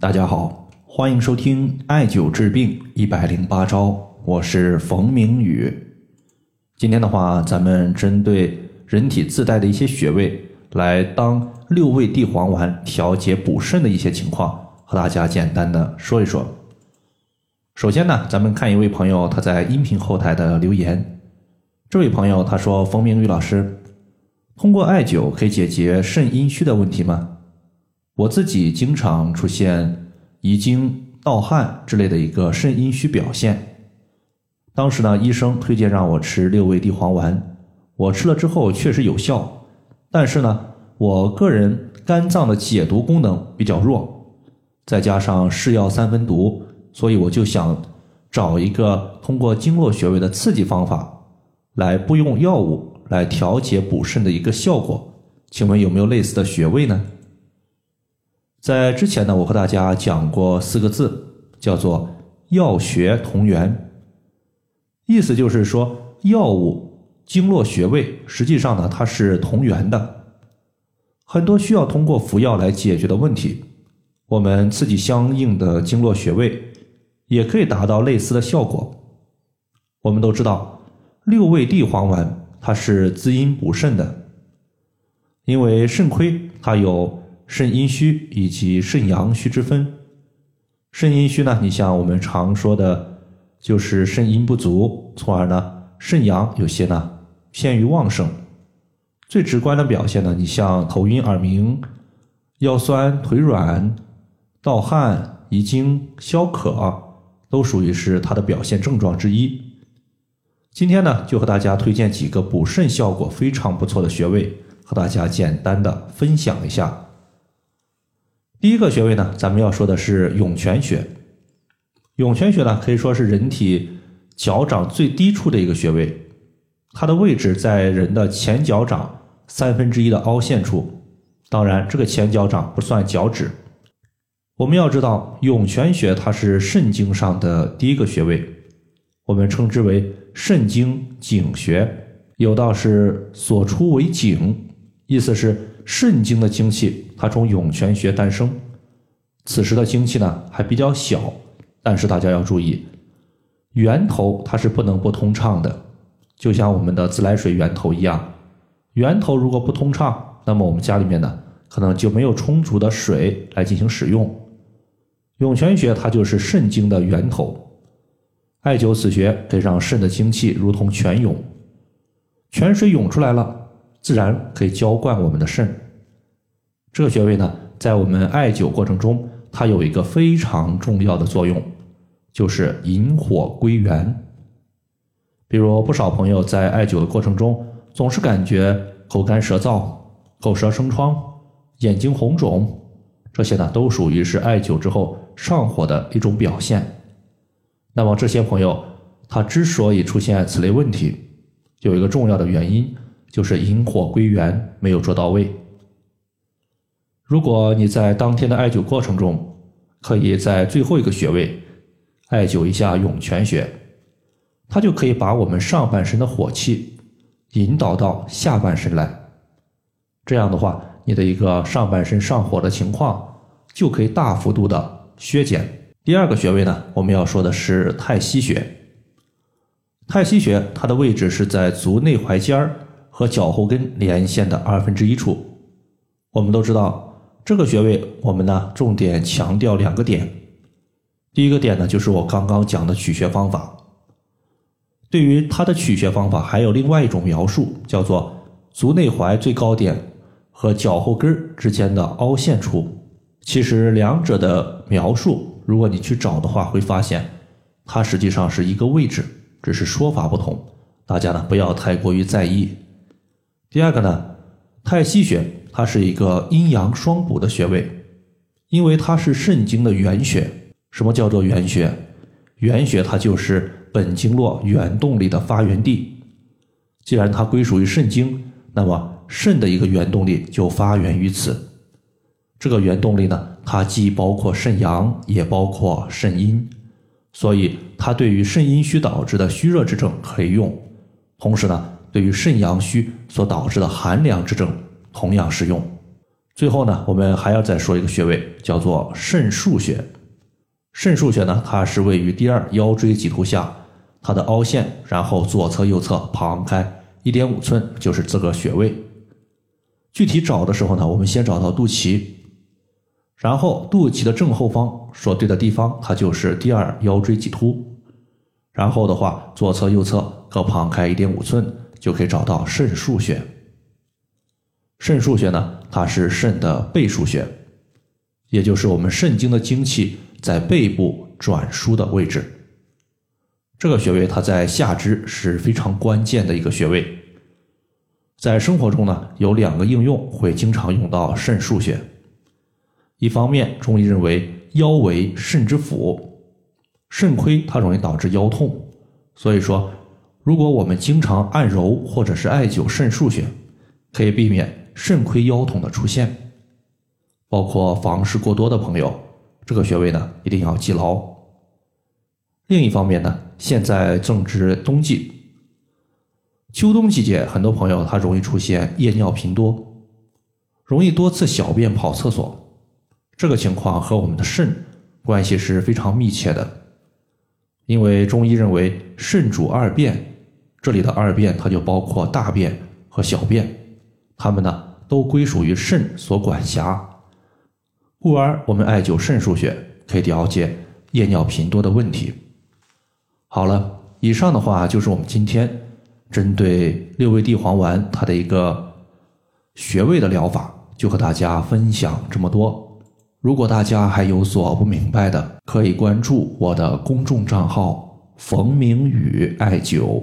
大家好，欢迎收听艾灸治病一百零八招，我是冯明宇。今天的话，咱们针对人体自带的一些穴位，来当六味地黄丸调节补肾的一些情况，和大家简单的说一说。首先呢，咱们看一位朋友他在音频后台的留言。这位朋友他说：“冯明宇老师，通过艾灸可以解决肾阴虚的问题吗？”我自己经常出现遗精、盗汗之类的一个肾阴虚表现。当时呢，医生推荐让我吃六味地黄丸，我吃了之后确实有效。但是呢，我个人肝脏的解毒功能比较弱，再加上是药三分毒，所以我就想找一个通过经络穴位的刺激方法，来不用药物来调节补肾的一个效果。请问有没有类似的穴位呢？在之前呢，我和大家讲过四个字，叫做“药穴同源”，意思就是说，药物、经络穴位实际上呢，它是同源的。很多需要通过服药来解决的问题，我们刺激相应的经络穴位，也可以达到类似的效果。我们都知道，六味地黄丸它是滋阴补肾的，因为肾亏它有。肾阴虚以及肾阳虚之分，肾阴虚呢，你像我们常说的，就是肾阴不足，从而呢，肾阳有些呢偏于旺盛。最直观的表现呢，你像头晕耳鸣、腰酸腿软、盗汗、遗精、消渴，都属于是它的表现症状之一。今天呢，就和大家推荐几个补肾效果非常不错的穴位，和大家简单的分享一下。第一个穴位呢，咱们要说的是涌泉穴。涌泉穴呢，可以说是人体脚掌最低处的一个穴位，它的位置在人的前脚掌三分之一的凹陷处。当然，这个前脚掌不算脚趾。我们要知道，涌泉穴它是肾经上的第一个穴位，我们称之为肾经井穴。有道是所出为井，意思是。肾经的精气，它从涌泉穴诞生。此时的精气呢还比较小，但是大家要注意，源头它是不能不通畅的，就像我们的自来水源头一样。源头如果不通畅，那么我们家里面呢可能就没有充足的水来进行使用。涌泉穴它就是肾经的源头，艾灸此穴可以让肾的精气如同泉涌，泉水涌出来了。自然可以浇灌我们的肾。这个穴位呢，在我们艾灸过程中，它有一个非常重要的作用，就是引火归元。比如不少朋友在艾灸的过程中，总是感觉口干舌燥、口舌生疮、眼睛红肿，这些呢都属于是艾灸之后上火的一种表现。那么这些朋友他之所以出现此类问题，有一个重要的原因。就是引火归元没有做到位。如果你在当天的艾灸过程中，可以在最后一个穴位艾灸一下涌泉穴，它就可以把我们上半身的火气引导到下半身来。这样的话，你的一个上半身上火的情况就可以大幅度的削减。第二个穴位呢，我们要说的是太溪穴。太溪穴它的位置是在足内踝尖儿。和脚后跟连线的二分之一处，我们都知道这个穴位，我们呢重点强调两个点。第一个点呢，就是我刚刚讲的取穴方法。对于它的取穴方法，还有另外一种描述，叫做足内踝最高点和脚后跟之间的凹陷处。其实两者的描述，如果你去找的话，会发现它实际上是一个位置，只是说法不同。大家呢不要太过于在意。第二个呢，太溪穴它是一个阴阳双补的穴位，因为它是肾经的原穴。什么叫做原穴？原穴它就是本经络原动力的发源地。既然它归属于肾经，那么肾的一个原动力就发源于此。这个原动力呢，它既包括肾阳，也包括肾阴，所以它对于肾阴虚导致的虚热之症可以用。同时呢。对于肾阳虚所导致的寒凉之症，同样适用。最后呢，我们还要再说一个穴位，叫做肾腧穴。肾腧穴呢，它是位于第二腰椎棘突下，它的凹陷，然后左侧、右侧旁开一点五寸，就是这个穴位。具体找的时候呢，我们先找到肚脐，然后肚脐的正后方所对的地方，它就是第二腰椎棘突。然后的话，左侧、右侧各旁开一点五寸，就可以找到肾腧穴。肾腧穴呢，它是肾的背腧穴，也就是我们肾经的精气在背部转输的位置。这个穴位它在下肢是非常关键的一个穴位。在生活中呢，有两个应用会经常用到肾腧穴。一方面，中医认为腰为肾之府，肾亏它容易导致腰痛，所以说，如果我们经常按揉或者是艾灸肾腧穴，可以避免肾亏腰痛的出现。包括房事过多的朋友，这个穴位呢一定要记牢。另一方面呢，现在正值冬季。秋冬季节，很多朋友他容易出现夜尿频多，容易多次小便跑厕所。这个情况和我们的肾关系是非常密切的，因为中医认为肾主二便，这里的二便它就包括大便和小便，它们呢都归属于肾所管辖。故而我们艾灸肾腧穴可以调节夜尿频多的问题。好了，以上的话就是我们今天。针对六味地黄丸，它的一个穴位的疗法，就和大家分享这么多。如果大家还有所不明白的，可以关注我的公众账号“冯明宇艾灸”，